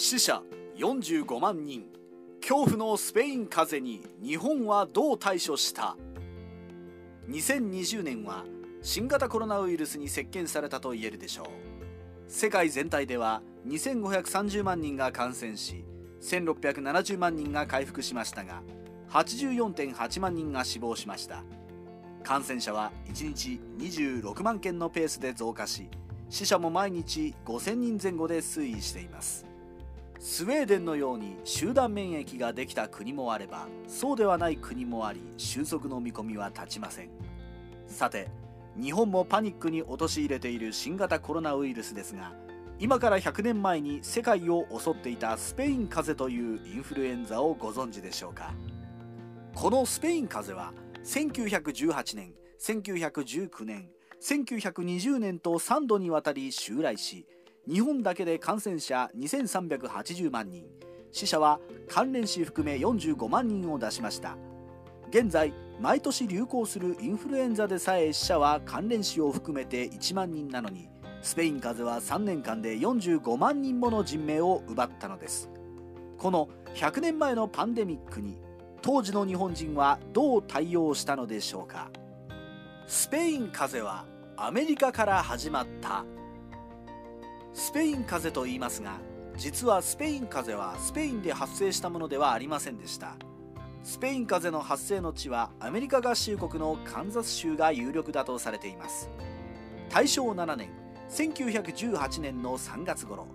死者45万人。恐怖のスペイン風邪に日本はどう対処した？2020年は新型コロナウイルスに席巻されたと言えるでしょう。世界全体では2530万人が感染し1670万人が回復しましたが84.8万人が死亡しました。感染者は1日26万件のペースで増加し死者も毎日5000人前後で推移しています。スウェーデンのように集団免疫ができた国もあればそうではない国もあり収束の見込みは立ちません。さて日本もパニックに陥れている新型コロナウイルスですが今から100年前に世界を襲っていたスペイン風邪というインフルエンザをご存知でしょうか？このスペイン風邪は1918年1919年1920年と3度にわたり襲来し日本だけで感染者2380万人。死者は関連死含め45万人を出しました。現在毎年流行するインフルエンザでさえ死者は関連死を含めて1万人なのにスペイン風邪は3年間で45万人もの人命を奪ったのです。この100年前のパンデミックに当時の日本人はどう対応したのでしょうか。スペイン風邪はアメリカから始まったスペイン風邪と言いますが実はスペイン風邪はスペインで発生したものではありませんでした。スペイン風邪の発生の地はアメリカ合衆国のカンザス州が有力だとされています。大正7年1918年の3月頃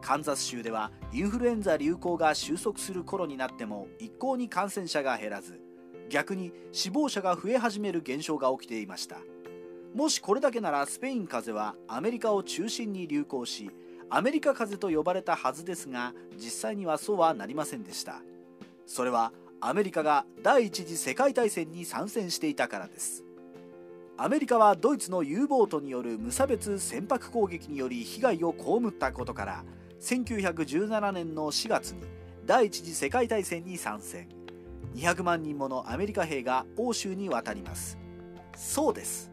カンザス州ではインフルエンザ流行が収束する頃になっても一向に感染者が減らず逆に死亡者が増え始める現象が起きていました。もしこれだけならスペイン風邪はアメリカを中心に流行しアメリカ風邪と呼ばれたはずですが実際にはそうはなりませんでした。それはアメリカが第一次世界大戦に参戦していたからです。アメリカはドイツの U ボートによる無差別船舶攻撃により被害を被ったことから1917年の4月に第一次世界大戦に参戦。200万人ものアメリカ兵が欧州に渡ります。そうです。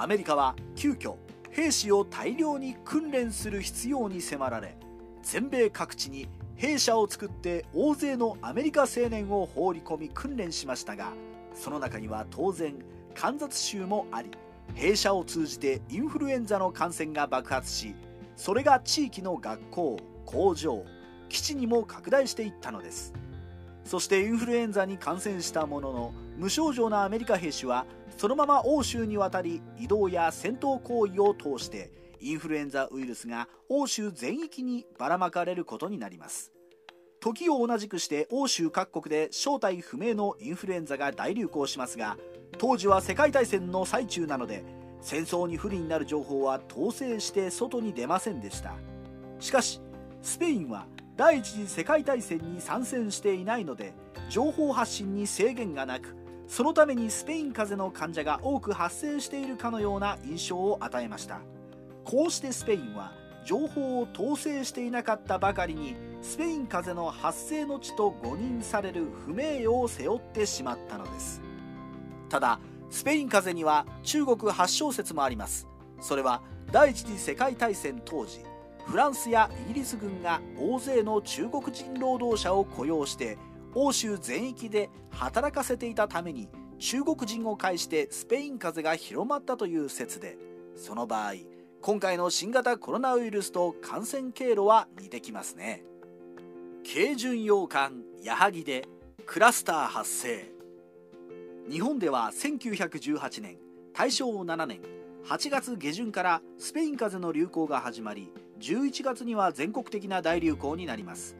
アメリカは急遽兵士を大量に訓練する必要に迫られ全米各地に兵舎を作って大勢のアメリカ青年を放り込み訓練しましたがその中には当然カンザス州もあり弊社を通じてインフルエンザの感染が爆発しそれが地域の学校工場基地にも拡大していったのです。そしてインフルエンザに感染したものの無症状なアメリカ兵士はそのまま欧州に渡り移動や戦闘行為を通してインフルエンザウイルスが欧州全域にばらまかれることになります。時を同じくして欧州各国で正体不明のインフルエンザが大流行しますが当時は世界大戦の最中なので戦争に不利になる情報は統制して外に出ませんでした。しかしスペインは第一次世界大戦に参戦していないので情報発信に制限がなくそのためにスペイン風邪の患者が多く発生しているかのような印象を与えました。こうしてスペインは情報を統制していなかったばかりにスペイン風邪の発生の地と誤認される不名誉を背負ってしまったのです。ただスペイン風邪には中国発祥説もあります。それは第一次世界大戦当時フランスやイギリス軍が大勢の中国人労働者を雇用して欧州全域で働かせていたために中国人を介してスペイン風邪が広まったという説でその場合今回の新型コロナウイルスと感染経路は似てきますね。軽巡洋艦矢作で。クラスター発生日本では1918年大正7年8月下旬からスペイン風邪の流行が始まり11月には全国的な大流行になります。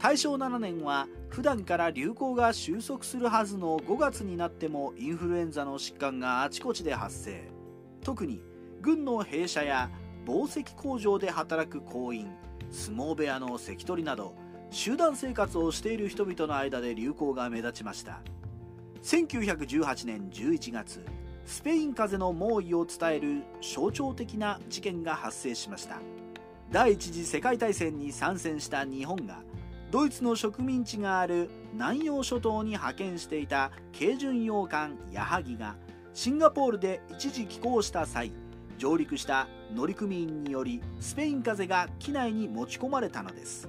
大正7年は普段から流行が収束するはずの5月になってもインフルエンザの疾患があちこちで発生。特に軍の兵舎や紡績工場で働く工員相撲部屋の関取など集団生活をしている人々の間で流行が目立ちました。1918年11月スペイン風邪の猛威を伝える象徴的な事件が発生しました。第一次世界大戦に参戦した日本がドイツの植民地がある南洋諸島に派遣していた軽巡洋艦矢作がシンガポールで一時寄港した際上陸した乗組員によりスペイン風邪が機内に持ち込まれたのです。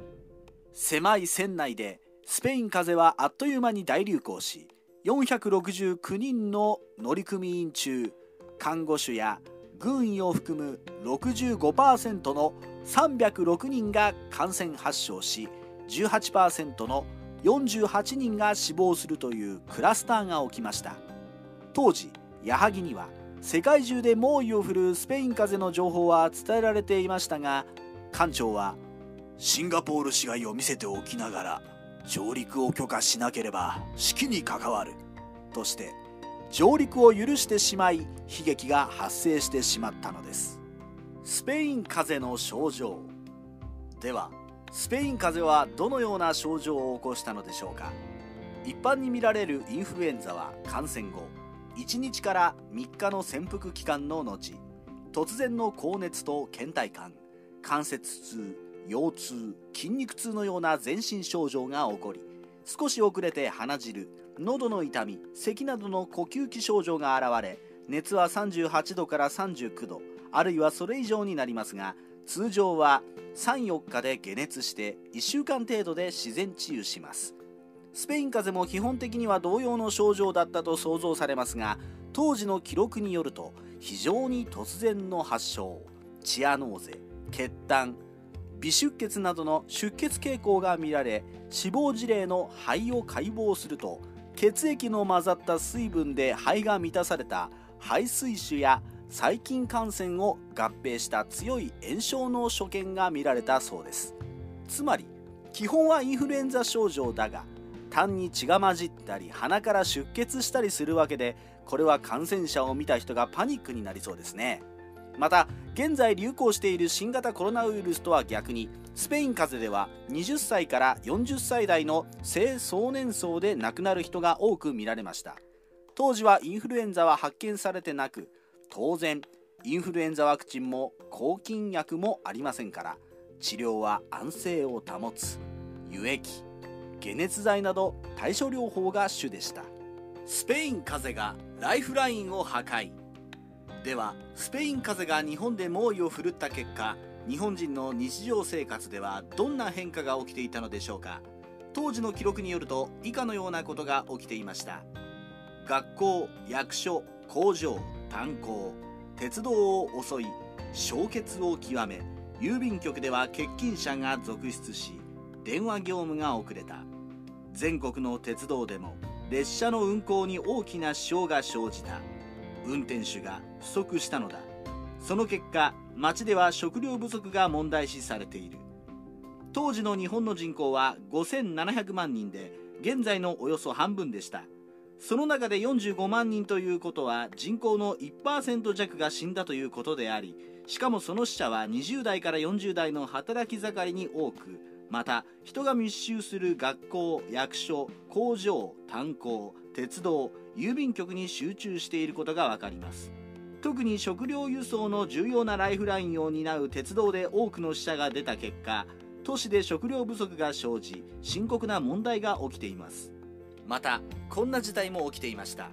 狭い船内でスペイン風邪はあっという間に大流行し469人の乗組員中看護師や軍医を含む65%の306人が感染発症し18%の48人が死亡するというクラスターが起きました。当時矢作には世界中で猛威を振るうスペイン風邪の情報は伝えられていましたが艦長はシンガポール市街を見せておきながら上陸を許可しなければ指揮に関わるとして上陸を許してしまい悲劇が発生してしまったのです。スペイン風邪の症状。ではスペイン風邪はどのような症状を起こしたのでしょうか。一般に見られるインフルエンザは感染後1日から3日の潜伏期間の後突然の高熱と倦怠感関節痛腰痛筋肉痛のような全身症状が起こり少し遅れて鼻汁喉の痛み咳などの呼吸器症状が現れ熱は38度から39度あるいはそれ以上になりますが通常は34日で解熱して1週間程度で自然治癒します。スペイン風邪も基本的には同様の症状だったと想像されますが当時の記録によると非常に突然の発症チアノーゼ血痰微出血などの出血傾向が見られ死亡事例の肺を解剖すると血液の混ざった水分で肺が満たされた肺水腫や細菌感染を合併した強い炎症の所見が見られたそうです。つまり基本はインフルエンザ症状だが痰に血が混じったり鼻から出血したりするわけでこれは感染者を見た人がパニックになりそうですね。また現在流行している新型コロナウイルスとは逆にスペイン風邪では20歳から40歳代の青壮年層で亡くなる人が多く見られました。当時はインフルエンザは発見されてなく当然インフルエンザワクチンも抗菌薬もありませんから治療は安静を保つ輸液解熱剤など対処療法が主でした。スペイン風邪がライフラインを破壊。ではスペイン風邪が日本で猛威を振るった結果日本人の日常生活ではどんな変化が起きていたのでしょうか。当時の記録によると以下のようなことが起きていました。学校役所工場炭鉱鉄道を襲い焼結を極め郵便局では欠勤者が続出し電話業務が遅れた。全国の鉄道でも列車の運行に大きな支障が生じた。運転手が不足したのだ。その結果町では食料不足が問題視されている。当時の日本の人口は5700万人で現在のおよそ半分でした。その中で45万人ということは人口の1%弱が死んだということでありしかもその死者は20代から40代の働き盛りに多くまた人が密集する学校役所工場炭鉱鉄道郵便局に集中していることが分かります。特に食料輸送の重要なライフラインを担う鉄道で多くの死者が出た結果都市で食料不足が生じ深刻な問題が起きています。またこんな事態も起きていました。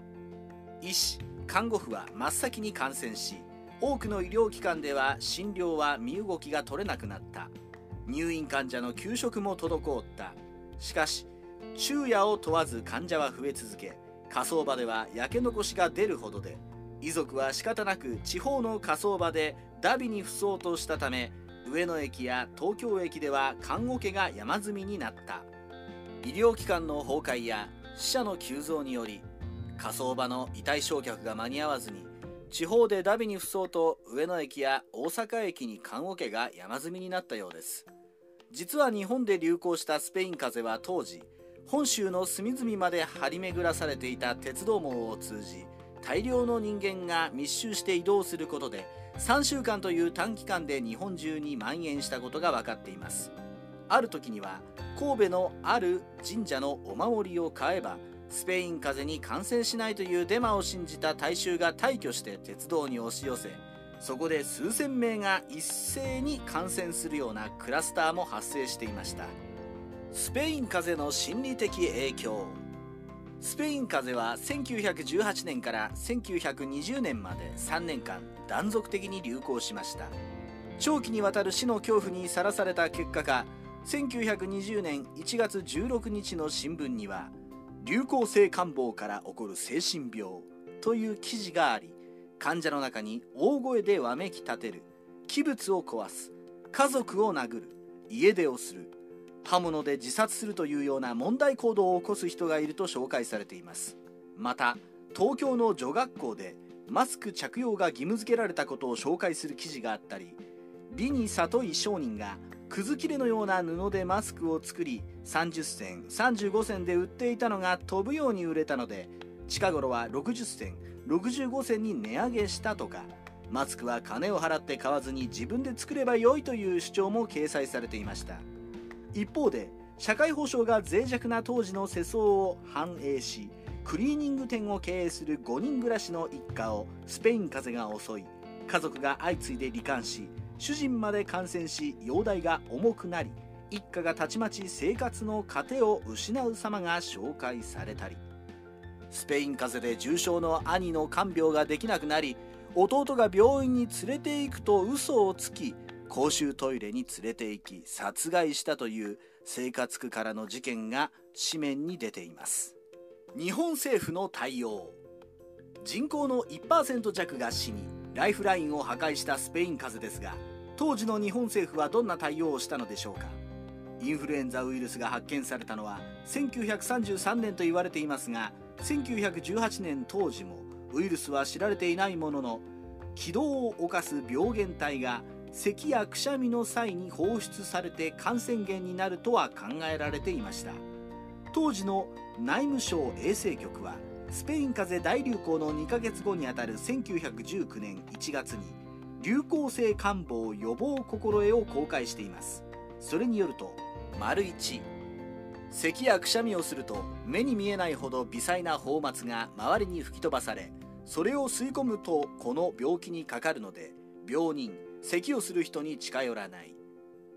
医師看護婦は真っ先に感染し多くの医療機関では診療は身動きが取れなくなった。入院患者の給食も滞った。しかし昼夜を問わず患者は増え続け火葬場では焼け残しが出るほどで遺族は仕方なく地方の火葬場でダビに付そうとしたため上野駅や東京駅では看護家が山積みになった。医療機関の崩壊や死者の急増により火葬場の遺体焼却が間に合わずに地方でダビに付そうと上野駅や大阪駅に看護家が山積みになったようです。実は日本で流行したスペイン風邪は当時本州の隅々まで張り巡らされていた鉄道網を通じ大量の人間が密集して移動することで3週間という短期間で日本中に蔓延したことが分かっています。ある時には神戸のある神社のお守りを買えばスペイン風邪に感染しないというデマを信じた大衆が大挙して鉄道に押し寄せそこで数千名が一斉に感染するようなクラスターも発生していました。スペイン風邪の心理的影響。スペイン風邪は1918年から1920年まで3年間断続的に流行しました。長期にわたる死の恐怖にさらされた結果か1920年1月16日の新聞には流行性感冒から起こる精神病という記事があり患者の中に大声でわめき立てる。器物を壊す。家族を殴る。家出をする。刃物で自殺するというような問題行動を起こす人がいると紹介されています。また東京の女学校でマスク着用が義務付けられたことを紹介する記事があったり理に里い商人がくず切れのような布でマスクを作り30銭35銭で売っていたのが飛ぶように売れたので近頃は60銭65銭に値上げしたとかマスクは金を払って買わずに自分で作ればよいという主張も掲載されていました。一方で社会保障が脆弱な当時の世相を反映しクリーニング店を経営する5人暮らしの一家をスペイン風邪が襲い家族が相次いで罹患し主人まで感染し容体が重くなり一家がたちまち生活の糧を失う様が紹介されたり。スペイン風邪で重症の兄の看病ができなくなり弟が病院に連れて行くと嘘をつき公衆トイレに連れて行き殺害したという生活苦からの事件が紙面に出ています。日本政府の対応。人口の1%弱が死にライフラインを破壊したスペイン風邪ですが当時の日本政府はどんな対応をしたのでしょうか。インフルエンザウイルスが発見されたのは1933年と言われていますが1918年当時もウイルスは知られていないものの気道を侵す病原体が咳やくしゃみの際に放出されて感染源になるとは考えられていました。当時の内務省衛生局はスペイン風邪大流行の2ヶ月後にあたる1919年1月に流行性感冒予防心得を公開しています。それによると丸1咳やくしゃみをすると目に見えないほど微細な泡沫が周りに吹き飛ばされそれを吸い込むとこの病気にかかるので病人咳をする人に近寄らない。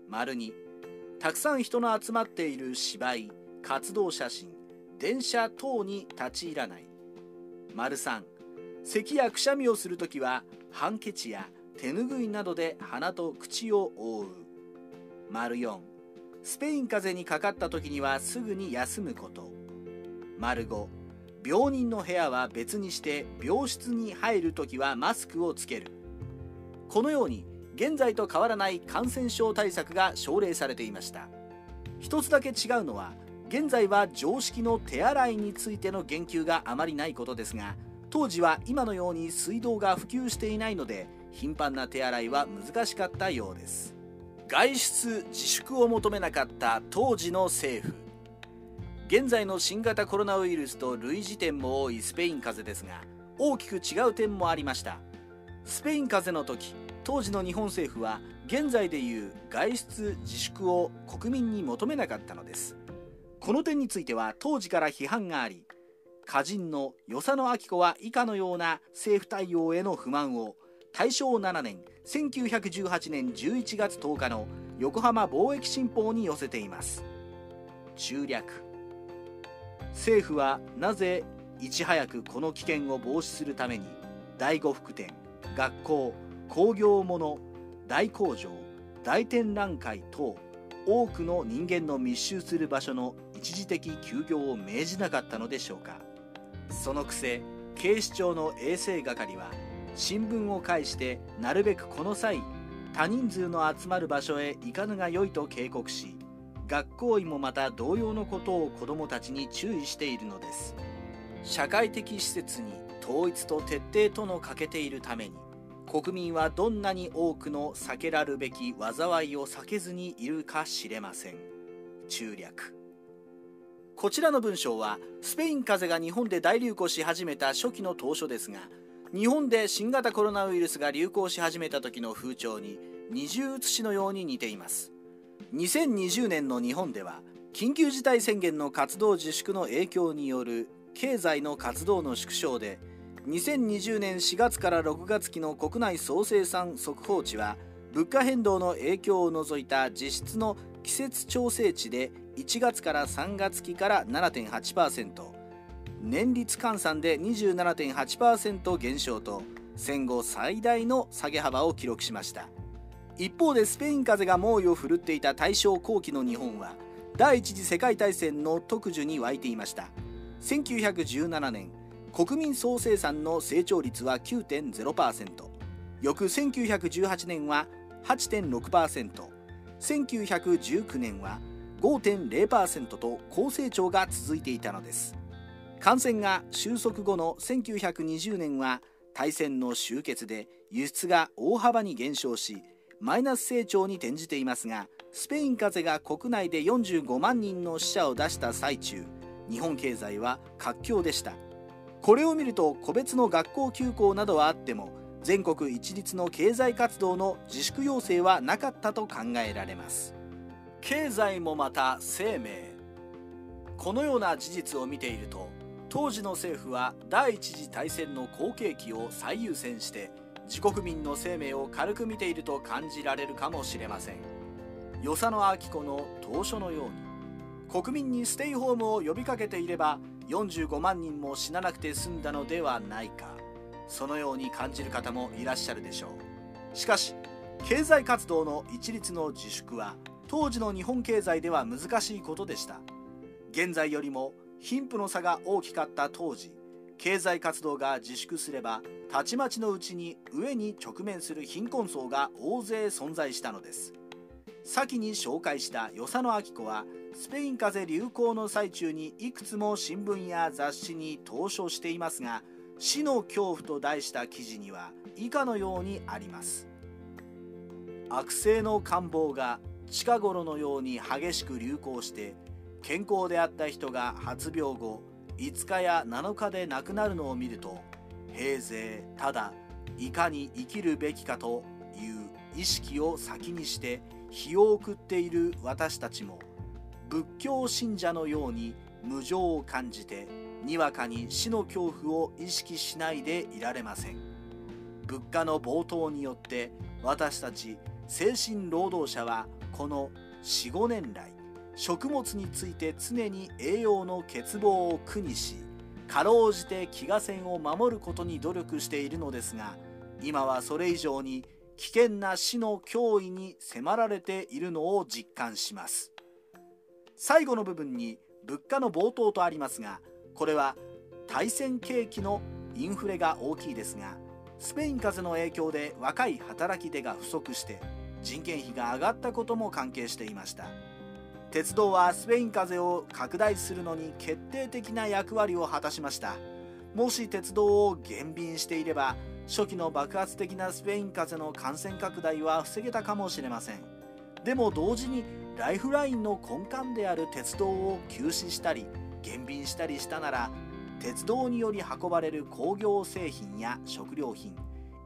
丸2たくさん人の集まっている芝居活動写真電車等に立ち入らない。丸3咳やくしゃみをするときはハンケチや手ぬぐいなどで鼻と口を覆う。丸4スペイン風邪にかかった時にはすぐに休むこと。丸5病人の部屋は別にして病室に入る時はマスクをつける。このように現在と変わらない感染症対策が奨励されていました。一つだけ違うのは現在は常識の手洗いについての言及があまりないことですが当時は今のように水道が普及していないので頻繁な手洗いは難しかったようです。外出自粛を求めなかった当時の政府。現在の新型コロナウイルスと類似点も多いスペイン風邪ですが大きく違う点もありました。スペイン風邪の時当時の日本政府は現在でいう外出自粛を国民に求めなかったのです。この点については当時から批判があり歌人の与謝野明子は以下のような政府対応への不満を大正7年1918年11月10日の横浜貿易新報に寄せています。中略。政府はなぜいち早くこの危険を防止するために第五福店学校工業物大工場大展覧会等多くの人間の密集する場所の一時的休業を命じなかったのでしょうか。そのくせ警視庁の衛生係は新聞を介してなるべくこの際多人数の集まる場所へ行かぬがよいと警告し学校医もまた同様のことを子どもたちに注意しているのです。社会的施設に統一と徹底との欠けているために国民はどんなに多くの避けらるべき災いを避けずにいるか知れません。中略。こちらの文章はスペイン風邪が日本で大流行し始めた初期の当初ですが日本で新型コロナウイルスが流行し始めた時の風潮に二重写しのように似ています。2020年の日本では緊急事態宣言の活動自粛の影響による経済の活動の縮小で2020年4月から6月期の国内総生産速報値は物価変動の影響を除いた実質の季節調整値で1月から3月期から7.8%年率換算で27.8%減少と戦後最大の下げ幅を記録しました。一方でスペイン風邪が猛威を振るっていた大正後期の日本は第一次世界大戦の特需に沸いていました。1917年国民総生産の成長率は9.0%翌1918年は8.6%、1919年は5.0%と高成長が続いていたのです。感染が収束後の1920年は大戦の終結で輸出が大幅に減少しマイナス成長に転じていますがスペイン風邪が国内で45万人の死者を出した最中日本経済は活況でした。これを見ると個別の学校休校などはあっても全国一律の経済活動の自粛要請はなかったと考えられます。経済もまた生命。このような事実を見ていると当時の政府は第一次大戦の好景気を最優先して自国民の生命を軽く見ていると感じられるかもしれません。与謝野明子の当初のように国民にステイホームを呼びかけていれば45万人も死ななくて済んだのではないか。そのように感じる方もいらっしゃるでしょう。しかし経済活動の一律の自粛は当時の日本経済では難しいことでした。現在よりも貧富の差が大きかった当時経済活動が自粛すればたちまちのうちに上に直面する貧困層が大勢存在したのです。先に紹介した与謝野明子はスペイン風邪流行の最中にいくつも新聞や雑誌に投書していますが死の恐怖と題した記事には以下のようにあります。悪性の感冒が近頃のように激しく流行して健康であった人が発病後5日や7日で亡くなるのを見ると平勢ただいかに生きるべきかという意識を先にして日を送っている私たちも仏教信者のように無常を感じてにわかに死の恐怖を意識しないでいられません。物価の暴騰によって私たち精神労働者はこの45年来食物について常に栄養の欠乏を苦にしかろうじて飢餓線を守ることに努力しているのですが今はそれ以上に危険な死の脅威に迫られているのを実感します。最後の部分に物価の冒頭とありますがこれは対戦景気のインフレが大きいですがスペイン風邪の影響で若い働き手が不足して人件費が上がったことも関係していました。鉄道はスペイン風邪を拡大するのに決定的な役割を果たしました。もし鉄道を減便していれば初期の爆発的なスペイン風邪の感染拡大は防げたかもしれません。でも同時にライフラインの根幹である鉄道を休止したり減便したりしたなら鉄道により運ばれる工業製品や食料品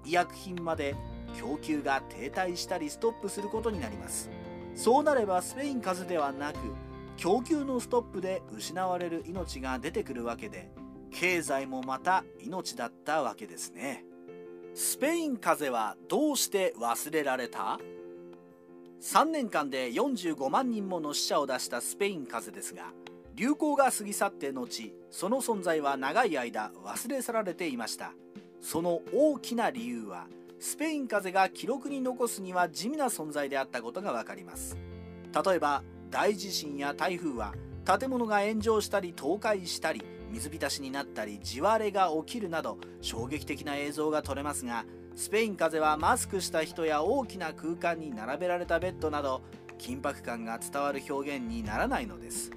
医薬品まで供給が停滞したりストップすることになります。そうなればスペイン風邪ではなく供給のストップで失われる命が出てくるわけで経済もまた命だったわけですね。スペイン風邪はどうして忘れられた？3年間で45万人もの死者を出したスペイン風邪ですが流行が過ぎ去って後その存在は長い間忘れ去られていました。その大きな理由はスペイン風邪が記録に残すには地味な存在であったことが分かります。例えば大地震や台風は建物が炎上したり倒壊したり水浸しになったり地割れが起きるなど衝撃的な映像が撮れますがスペイン風邪はマスクした人や大きな空間に並べられたベッドなど緊迫感が伝わる表現にならないのです。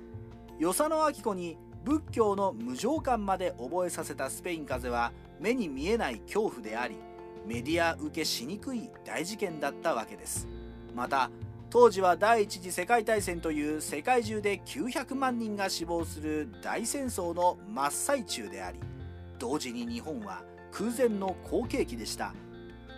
与謝野明子に仏教の無常感まで覚えさせたスペイン風邪は目に見えない恐怖でありメディア受けしにくい大事件だったわけです。また当時は第一次世界大戦という世界中で900万人が死亡する大戦争の真っ最中であり同時に日本は空前の好景気でした。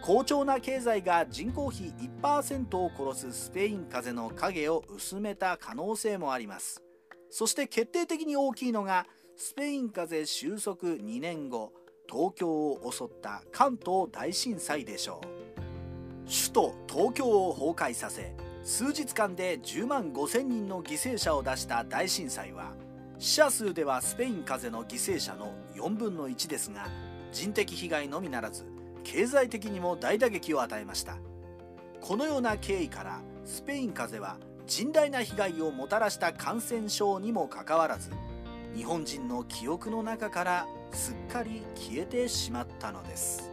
好調な経済が人口比1%を殺すスペイン風邪の影を薄めた可能性もあります。そして決定的に大きいのがスペイン風邪収束2年後。東京を襲った関東大震災でしょう。首都東京を崩壊させ数日間で10万5000人の犠牲者を出した大震災は死者数ではスペイン風邪の犠牲者の4分の1ですが人的被害のみならず経済的にも大打撃を与えました。このような経緯からスペイン風邪は甚大な被害をもたらした感染症にもかかわらず日本人の記憶の中からすっかり消えてしまったのです。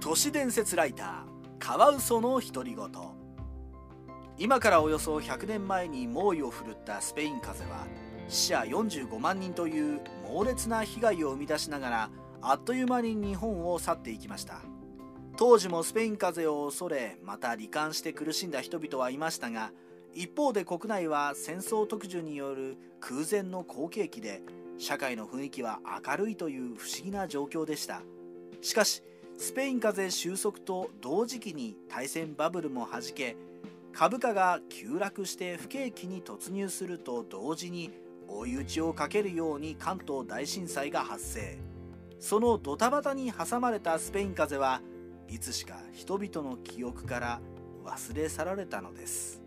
都市伝説ライターカワウソの独り言。今からおよそ100年前に猛威を振るったスペイン風邪は死者45万人という猛烈な被害を生み出しながらあっという間に日本を去っていきました。当時もスペイン風邪を恐れまた罹患して苦しんだ人々はいましたが一方で国内は戦争特需による空前の好景気で社会の雰囲気は明るいという不思議な状況でした。しかしスペイン風邪収束と同時期に大戦バブルもはじけ株価が急落して不景気に突入すると同時に追い打ちをかけるように関東大震災が発生。そのドタバタに挟まれたスペイン風邪はいつしか人々の記憶から忘れ去られたのです。